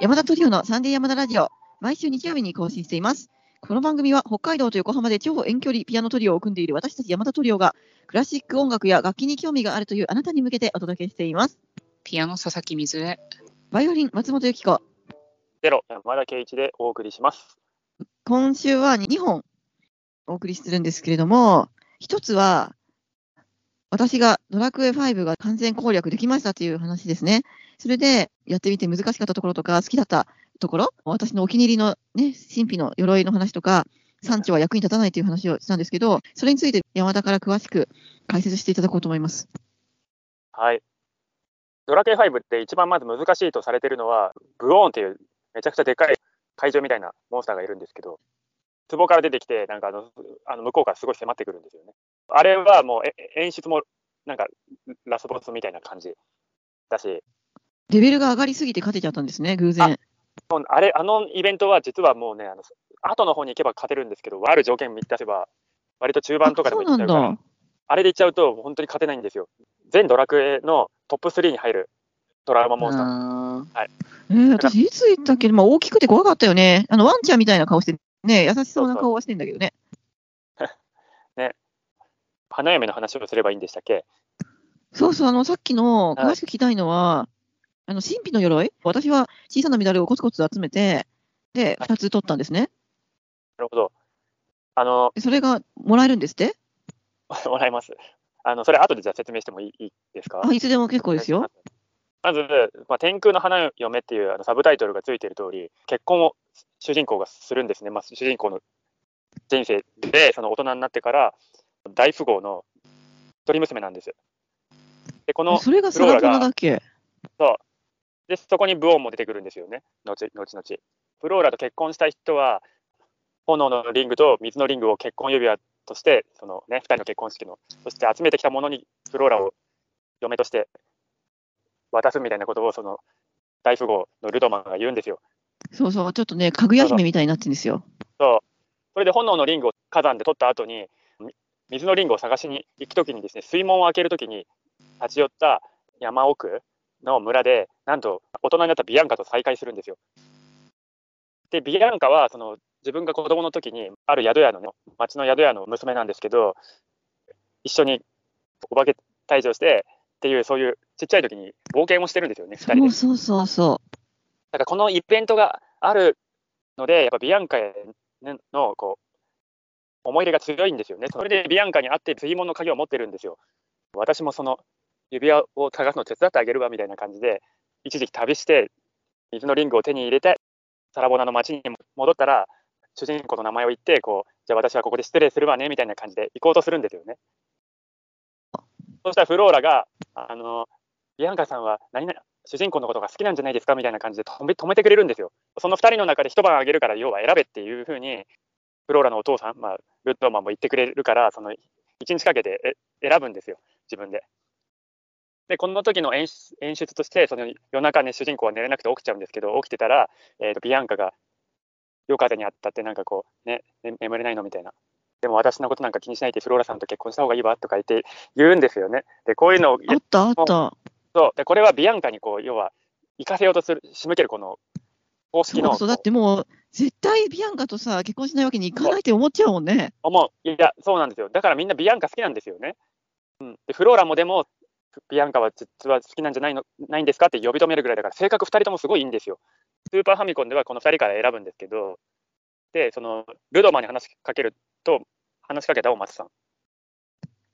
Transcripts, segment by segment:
山田トリオのサンデー山田ラジオ、毎週日曜日に更新しています。この番組は北海道と横浜で超遠距離ピアノトリオを組んでいる私たち山田トリオが、クラシック音楽や楽器に興味があるというあなたに向けてお届けしています。ピアノ佐々木水江。バイオリン松本由紀子。ゼロ山田圭一でお送りします。今週は2本お送りするんですけれども、一つは、私がドラクエ5が完全攻略できましたという話ですね。それでやってみて難しかったところとか、好きだったところ、私のお気に入りのね、神秘の鎧の話とか、産地は役に立たないという話をしたんですけど、それについて山田から詳しく解説していただこうと思います。はい。ドラクエ5って一番まず難しいとされてるのは、ブオーンっていうめちゃくちゃでかい怪獣みたいなモンスターがいるんですけど、壺から出てきて、なんかあのあの向こうからすごい迫ってくるんですよね。あれはもうえ演出もなんかラスボスみたいな感じだし、レベルが上がりすぎて勝てちゃったんですね、偶然。もうあれ、あのイベントは実はもうね、あの後の方に行けば勝てるんですけど、ある条件満たせば、割と中盤とかでもいっちゃうからあそうあれでいっちゃうと本当に勝てないんですよ。全ドラクエのトップ3に入るドラマモンスター。あえー、私いつ言ったっけ、まあ、大きくて怖かったよね。あの、ワンちゃんみたいな顔して、ね、優しそうな顔はしてんだけど ね。花嫁の話をすればいいんでしたっけ？そうそう、あの、さっきの、はい詳しく聞きたいのは、あの、神秘の鎧？私は小さなメダルをコツコツ集めて、で、はい2つ取ったんですね。なるほど。あの、でそれがもらえるんですって？もらいます。あの、それ後でじゃあ説明してもいいですか？あ、いつでも結構ですよ。。まず、まあ、天空の花嫁っていうあのサブタイトルがついている通り、結婚を主人公がするんですね。まあ、主人公の人生で、その大人になってから大富豪の一人娘なんです。で、この、それがサラトナだっけ？で、そこにブオンも出てくるんですよね。後後々。フローラと結婚したい人は、炎のリングと水のリングを結婚指輪として、そのね、二人の結婚式の、そして集めてきたものにフローラを嫁として渡すみたいなことを、その大富豪のルドマンが言うんですよ。そうそう、ちょっとね、かぐや姫みたいになってるんですよ。そう。それで炎のリングを火山で取った後に、み水のリングを探しに行くときにですね、水門を開けるときに立ち寄った山奥の村で、なんと大人になったビアンカと再会するんですよ。で、ビアンカはその自分が子供の時に、ある宿屋のね、町の宿屋の娘なんですけど、一緒にお化け退場してっていう、そういうちっちゃい時に冒険をしてるんですよね、二人でそう。そうそうそだからこのイベントがあるので、やっぱビアンカへのこう思い入れが強いんですよね。それでビアンカに会って水門の鍵を持ってるんですよ。私もその指輪を探すの手伝ってあげるわみたいな感じで、一時期旅して、水のリングを手に入れて、サラボナの町に戻ったら、主人公の名前を言って、こう、じゃあ私はここで失礼するわねみたいな感じで行こうとするんですよね。そしたらフローラが、あの、ビアンカさんは何々主人公のことが好きなんじゃないですかみたいな感じで止め止めてくれるんですよ。その2人の中で一晩あげるから、要は選べっていうふうに、フローラのお父さん、まあ、ルッドマンも言ってくれるから、その1日かけてえ選ぶんですよ、自分で。で、この時の演出演出として、その夜中ね、主人公は寝れなくて起きちゃうんですけど、起きてたら、えーとビアンカが夜風にあったって、なんかこう、ね、ね眠れないのみたいな。でも私のことなんか気にしないでフローラさんと結婚した方がいいわとか言って言うんですよね。で、こういうのをう。あったあった。そうでこれはビアンカにこう要は行かせようとする仕向けるこの公式のそうそう、だってもう、絶対ビアンカとさ、結婚しないわけにいかないって思っちゃうもんね。思ういやそうなんですよだからみんなビアンカ好きなんですよね、うん、でフローラもでもビアンカは実は好きなんじゃないのないんですか？って呼び止めるぐらいだから性格2人ともすごいいいんですよ。スーパーファミコンではこの2人から選ぶんですけどでそのルドマンに話しかけると話しかけたお松さん。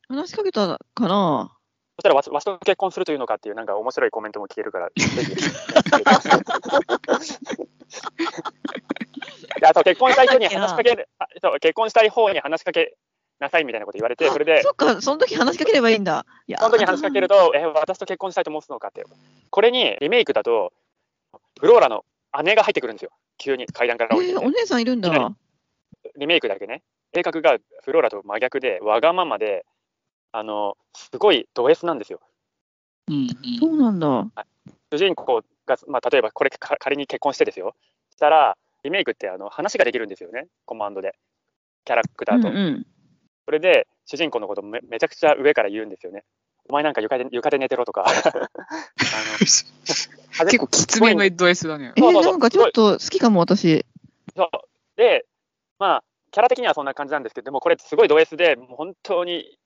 話しかけたかな？そしたらわしわしと結婚するというのかっていうなんか面白いコメントも聞けるから、ぜひ。であと結婚したい人に話しかける、あそう結婚したい方に話しかけなさいみたいなこと言われて、それで、そっか、その時話しかければいいんだ。いやその時話しかけると、え、私と結婚したいと思うのかって。これにリメイクだと、フローラの姉が入ってくるんですよ。急に階段から降りてえー、お姉さんいるんだ。リメイクだけね。性格がフローラと真逆で、わがままで、あの、すごいド S なんですよ。うんそうなんだ。主人公が、まあ、例えばこれか仮に結婚してですよ。したら、リメイクってあの話ができるんですよね、コマンドで。キャラクターと。うんうん。それで、主人公のことめめちゃくちゃ上から言うんですよね。お前なんか床で床で寝てろとか。結構きつめの SOS だね。えー、なんかちょっと好きかも、私。そうで、まあ、キャラ的にはそんな感じなんですけど、でもこれすごいド S で、もう本当に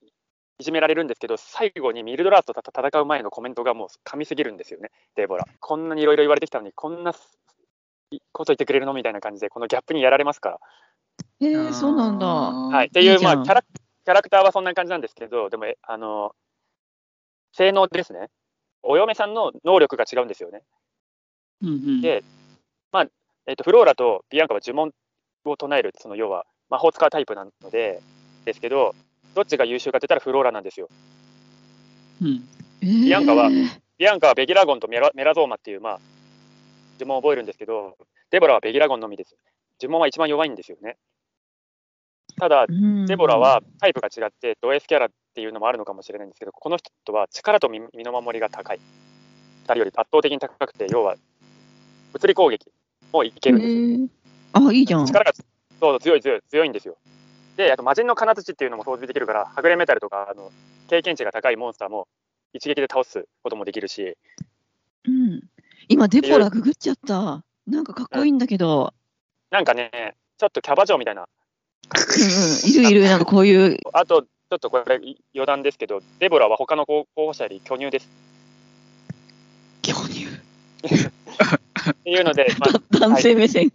いじめられるんですけど、最後にミルドラーと戦う前のコメントがもう神すぎるんですよね、デーボラ。こんなにいろいろ言われてきたのに、こんなこと言ってくれるの？みたいな感じで、このギャップにやられますから。えー、そうなんだ。はい、っていう、まあキャラ、キャラクターはそんな感じなんですけど、でも、えあの、性能ですね。お嫁さんの能力が違うんですよね。うんうん。でえっとフローラとビアンカは呪文を唱える、その要は魔法使うタイプなので、ですけど、どっちが優秀かって言ったらフローラなんですよ。うん。えービアンカはビアンカはベギラゴンとメラメラゾーマっていう、まあ、呪文を覚えるんですけど、デボラはベギラゴンのみです。呪文は一番弱いんですよね。ただ、うんデボラはタイプが違って、ド S キャラっていうのもあるのかもしれないんですけど、この人は力と身身の守りが高い。2人より圧倒的に高くて、要は物理攻撃もいけるんですよ。えーあ、いいじゃん。力がそう強い強い強いんですよ。で、あと魔人の金槌っていうのも操縦できるから、はぐれメタルとかあの経験値が高いモンスターも一撃で倒すこともできるし、うん。今、デポラググっちゃった。なんかかっこいいんだけど。なんかね、ちょっとキャバ嬢みたいな。いるいる、なんかこういう。あと、ちょっとこれ余談ですけど、デボラは他の候補者より巨乳です。巨乳？っていうので、まあ、男性目線。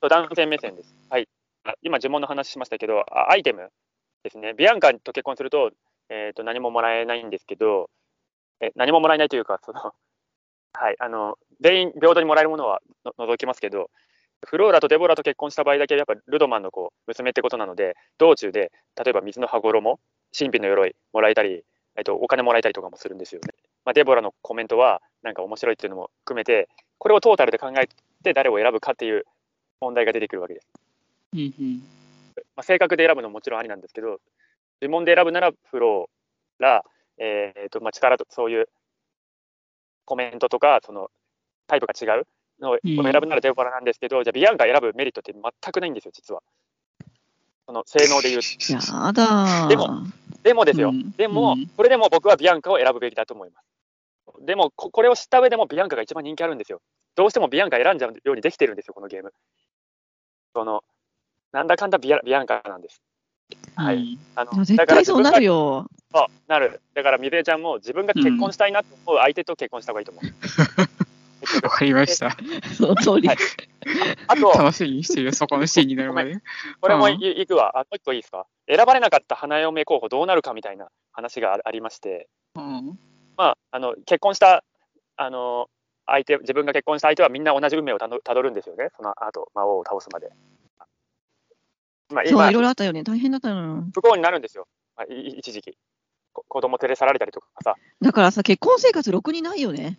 そう男性目線です。はい。あ今、呪文の話しましたけど、あアイテムですね。ビアンカと結婚すると、えー、と何ももらえないんですけど、え何ももらえないというか、その、はい、あの、全員平等にもらえるものはの除きますけど、フローラとデボラと結婚した場合だけ、やっぱルドマンのこう娘ってことなので、道中で、例えば水の羽衣、神秘の鎧もらえたり、えっと、お金もらえたりとかもするんですよね。まあ、デボラのコメントは、なんか面白いっていうのも含めて、これをトータルで考えて誰を選ぶかっていう問題が出てくるわけです。うんうん。まあ、性格で選ぶのももちろんありなんですけど、呪文で選ぶならフローラ、えーとまあ、力とそういうコメントとか、そのタイプが違うのを選うんぶならデボラなんですけど、じゃあビアンカ選ぶメリットって全くないんですよ、実は。その性能で言う。やだー。でもでもですよ、うんでも、うんそれでも僕はビアンカを選ぶべきだと思います。でも、ここれを知った上でもビアンカが一番人気あるんですよ。どうしてもビアンカ選んじゃうようにできてるんですよ、このゲーム。その、なんだかんだビアビアンカなんです。はい。うんあのいや絶対そうなるよ。そうなる。だから、みずえちゃんも自分が結婚したいなと思う相手と結婚した方がいいと思う。わかりました。その通り。はいあと、楽しみにしてるよ、そこのシーンになるまで。これもうんいいくわ。あ、もう一個いいですか？選ばれなかった花嫁候補どうなるかみたいな話があありまして、うん。まあ、あの結婚したあの相手、自分が結婚した相手はみんな同じ運命をたどたどるんですよね、その後魔王を倒すまで。まあ、そう、今いろいろあったよね。大変だったの。不幸になるんですよ、まあ、一時期。こ子供連れ去られたりとかさ、だからさ、結婚生活ろくにないよね。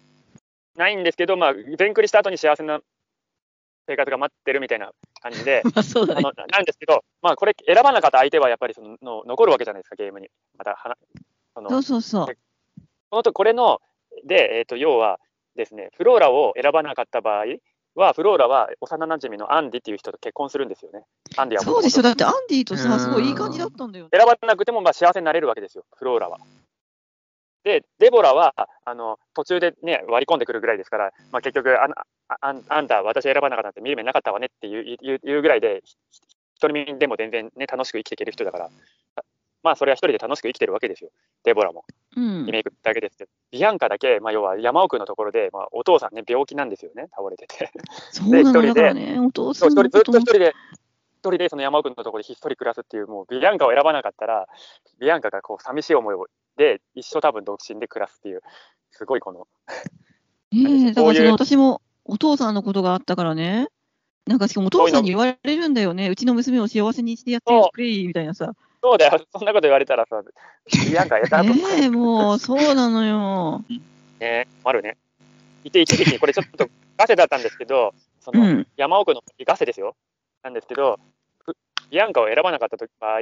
ないんですけど、まあ、全クリした後に幸せな生活が待ってるみたいな感じで、まあそうだね。あのなんですけど、まあ、これ、選ばなかった相手はやっぱりそのの残るわけじゃないですか、ゲームに。またはなそのそうそうそう。このとこれの、で、えー、と要はですね、フローラを選ばなかった場合は、フローラは幼馴染のアンディっていう人と結婚するんですよね。アンディはそうでしょ。だってアンディとさ、うんすごいいい感じだったんだよね。選ばなくてもまあ幸せになれるわけですよ、フローラは。で、デボラはあの途中で、ね、割り込んでくるぐらいですから、まあ、結局あんああん、あんた、私選ばなかったって見る目なかったわねっていうぐらいで、ひ一人身でも全然、ね、楽しく生きていける人だから、まあ、それは一人で楽しく生きてるわけですよ、デボラも。うんリ。メイクだけですけど、ビアンカだけ、まあ、要は山奥のところで、まあ、お父さんね、病気なんですよね、倒れてて。そうなの？一人でね、お父さそう一人ずっんのこともと一人で、一人でその山奥のところでひっそり暮らすっていう、もうビアンカを選ばなかったら、ビアンカがこう寂しい思いをで、一生多分独身で暮らすっていう、すごいこの、ねえ、だからその私もお父さんのことがあったからね。なんかしかもお父さんに言われるんだよね。うちの娘を幸せにしてやってくれ、みたいなさ。そうだよ、そんなこと言われたらさ、ビアンカ選ぶねえ、もう、そうなのよ。ね、あるね。いて、一時期、これちょっとガセだったんですけど、そのうん。山奥のガセですよ。なんですけど、ふビアンカを選ばなかった場合、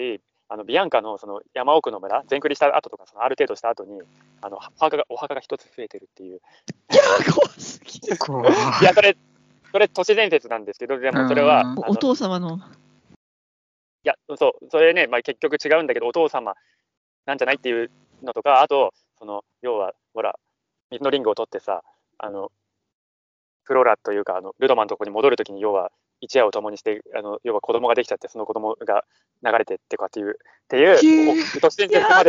あのビアンカのその山奥の村、全クリした後とか、そのある程度した後に、あのお墓がお墓が一つ増えてるっていう。いや、怖すぎる。こいや、それ、それ都市伝説なんですけど、でもそれは、お父様の。いや、そう、それね、まあ、結局違うんだけど、お父様なんじゃないっていうのとか、あと、その要は、ほら、水のリングを取ってさ、あのフローラというか、あのルドマンのところに戻るときに、要は一夜を共にして、あの要は子供ができちゃって、その子供が流れてってかっていう、っていう、伝説までできてやだ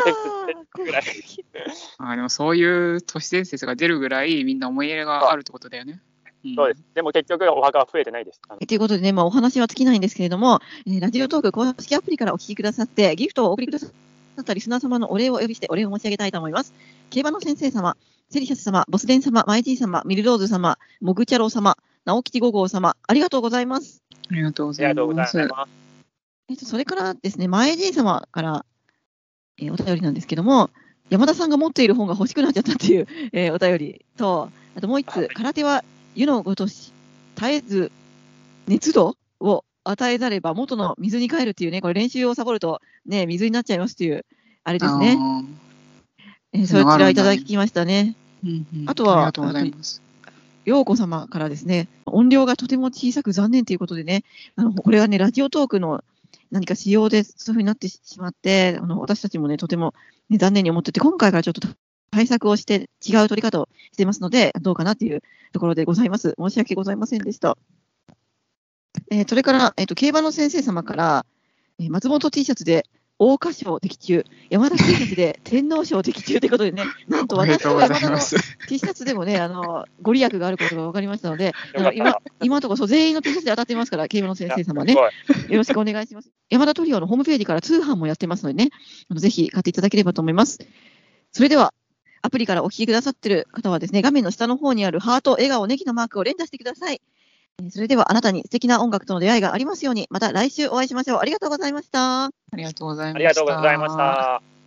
ぐらい。あでもそういう都市伝説が出るぐらいみんな思い入れがあるってことだよね。んそうです。でも結局、お墓は増えてないです。ということでね、まあ、お話は尽きないんですけれども、えーラジオトーク公式アプリからお聞きくださって、ギフトをお送りくださったリスナー様のお礼をお呼びしてお礼を申し上げたいと思います。競馬の先生様、セリシャス様、ボスデン様、マイジー様、ミルローズ様、モグチャロウ様、直吉五号様、ありがとうございます。ありがとうございま。ますす。えっと、それからですね、前爺様から、えーお便りなんですけども、山田さんが持っている本が欲しくなっちゃったっていう、えーお便りと、あともう一つ、はい空手は湯のごとし、絶えず熱度を与えざれば元の水に帰るっていうね、これ練習をサボるとね、水になっちゃいますっていう、あれですね。えーそちらいただきましたね。うんうんあとはありがとうございます。陽子様からですね、音量がとても小さく残念ということでね、あのこれはね、ラジオトークの何か仕様でそういうふうになってしまって、あの私たちもね、とても、ね、残念に思ってて、今回からちょっと対策をして、違う取り方をしてますので、どうかなっていうところでございます。申し訳ございませんでした。えーそれから、えっ、と、競馬の先生様から、えー松本 T シャツで、桜花賞的中、山田ャツで天皇賞的中ということでね、なんと私おめでとうごと山田の。T シャツでもね、あの、ご利益があることが分かりましたので、あの 今、今のところそう全員の T シャツで当たってますから、競馬の先生様ね、よろしくお願いします。山田トリオのホームページから通販もやってますのでね、あのぜひ買っていただければと思います。それでは、アプリからお聞きくださっている方はですね、画面の下の方にあるハート、笑顔、ネギのマークを連打してください。それでは、あなたに素敵な音楽との出会いがありますように、また来週お会いしましょう。ありがとうございました。ありがとうございました。ありがとうございました。